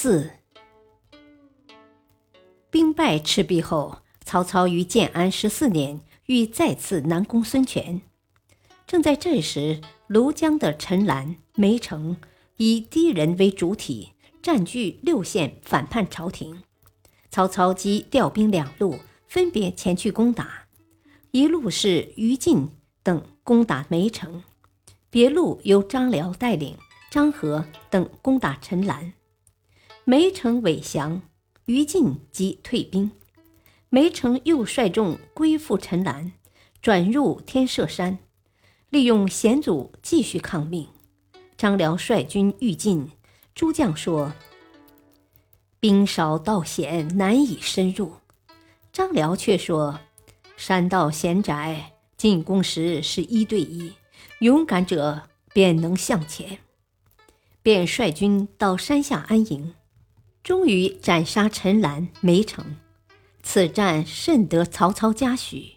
四，兵败赤壁后，曹操于建安十四年欲再次南攻孙权。正在这时，庐江的陈兰、梅城以敌人为主体，占据六县，反叛朝廷。曹操即调兵两路，分别前去攻打。一路是于禁等攻打梅城，别路由张辽带领，张合等攻打陈兰。梅城伪降，于禁即退兵。梅城又率众归附陈兰，转入天射山，利用险阻继续抗命。张辽率军欲进，诸将说：“兵少道险，难以深入。”张辽却说：“山道险窄，进攻时是一对一，勇敢者便能向前。”便率军到山下安营。终于斩杀陈兰、梅城，此战甚得曹操嘉许。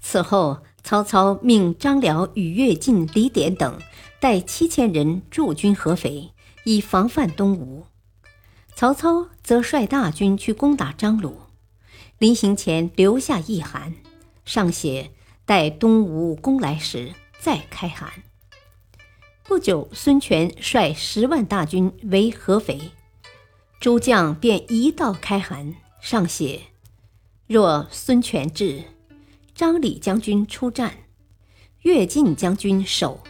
此后，曹操命张辽与乐进、李典等带七千人驻军合肥，以防范东吴。曹操则率大军去攻打张鲁，临行前留下一函，上写待东吴攻来时再开函。不久，孙权率十万大军围合肥，诸将便一道开函，上写：“若孙权至，张李将军出战，乐进将军守，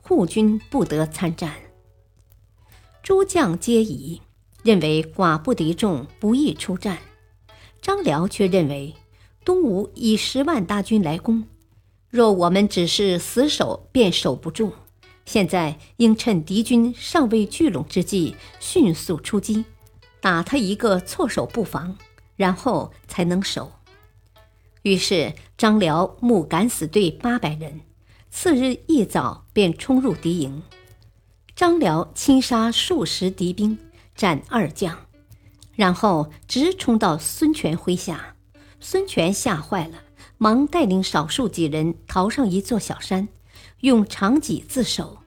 护军不得参战。”诸将皆疑，认为寡不敌众，不宜出战。张辽却认为，东吴以十万大军来攻，若我们只是死守，便守不住。现在应趁敌军尚未聚拢之际，迅速出击，打他一个措手不防，然后才能守。于是张辽募敢死队八百人，次日一早便冲入敌营。张辽亲杀数十敌兵，斩二将，然后直冲到孙权麾下。孙权吓坏了，忙带领少数几人逃上一座小山。用长戟自首。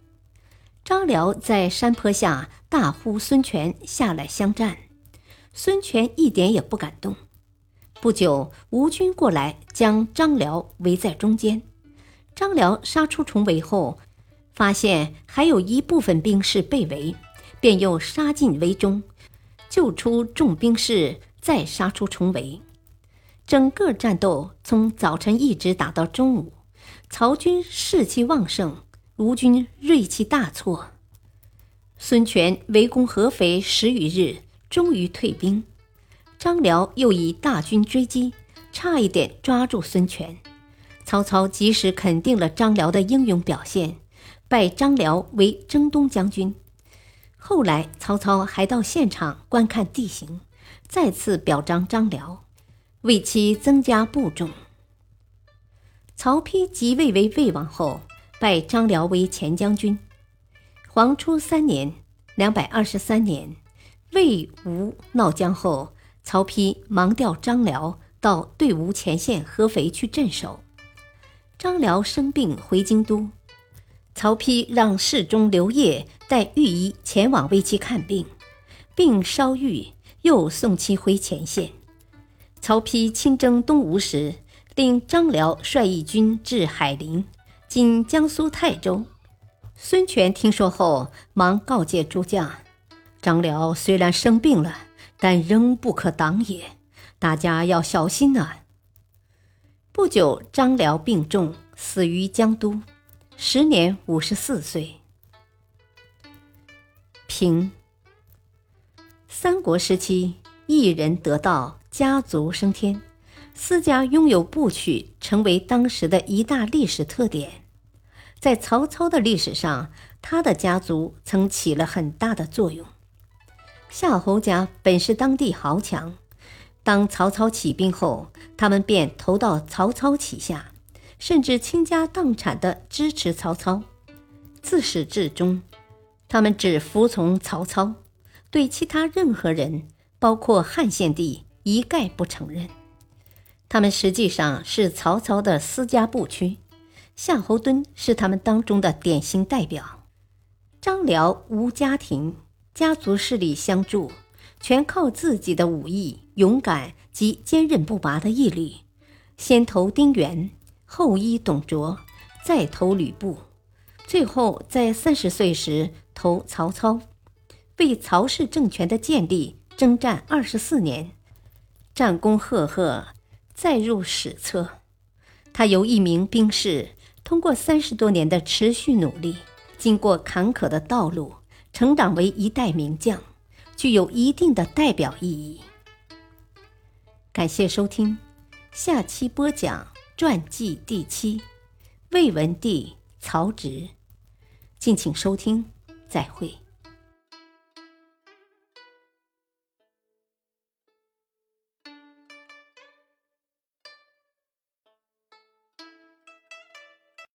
张辽在山坡下大呼孙权下来相战，孙权一点也不敢动。不久，吴军过来，将张辽围在中间。张辽杀出重围后，发现还有一部分兵士被围，便又杀进围中，救出众兵士，再杀出重围。整个战斗从早晨一直打到中午。曹军士气旺盛，吴军锐气大挫。孙权围攻合肥十余日，终于退兵。张辽又以大军追击，差一点抓住孙权。曹操及时肯定了张辽的英勇表现，拜张辽为征东将军。后来，曹操还到现场观看地形，再次表彰张辽，为其增加部众。曹丕即位为魏王后，拜张辽为前将军。黄初三年（两百二十三年），魏吴闹僵后，曹丕忙调张辽到对吴前线合肥去镇守。张辽生病回京都，曹丕让侍中刘烨带御医前往为其看病，病稍愈，又送其回前线。曹丕亲征东吴时。令张辽率义军至海陵（今江苏泰州）。孙权听说后，忙告诫诸将：“张辽虽然生病了，但仍不可挡也，大家要小心呐。”不久，张辽病重，死于江都，时年五十四岁。平。三国时期，一人得道，家族升天。私家拥有部曲，成为当时的一大历史特点。在曹操的历史上，他的家族曾起了很大的作用。夏侯家本是当地豪强，当曹操起兵后，他们便投到曹操旗下，甚至倾家荡产地支持曹操。自始至终，他们只服从曹操，对其他任何人，包括汉献帝，一概不承认。他们实际上是曹操的私家部曲，夏侯惇是他们当中的典型代表。张辽无家庭，家族势力相助，全靠自己的武艺、勇敢及坚韧不拔的毅力，先投丁原，后依董卓，再投吕布。最后，在三十岁时投曹操，为曹氏政权的建立征战二十四年，战功赫赫，载入史册。他由一名兵士，通过三十多年的持续努力，经过坎坷的道路，成长为一代名将，具有一定的代表意义。感谢收听，下期播讲传记第七，魏文帝曹植。敬请收听，再会。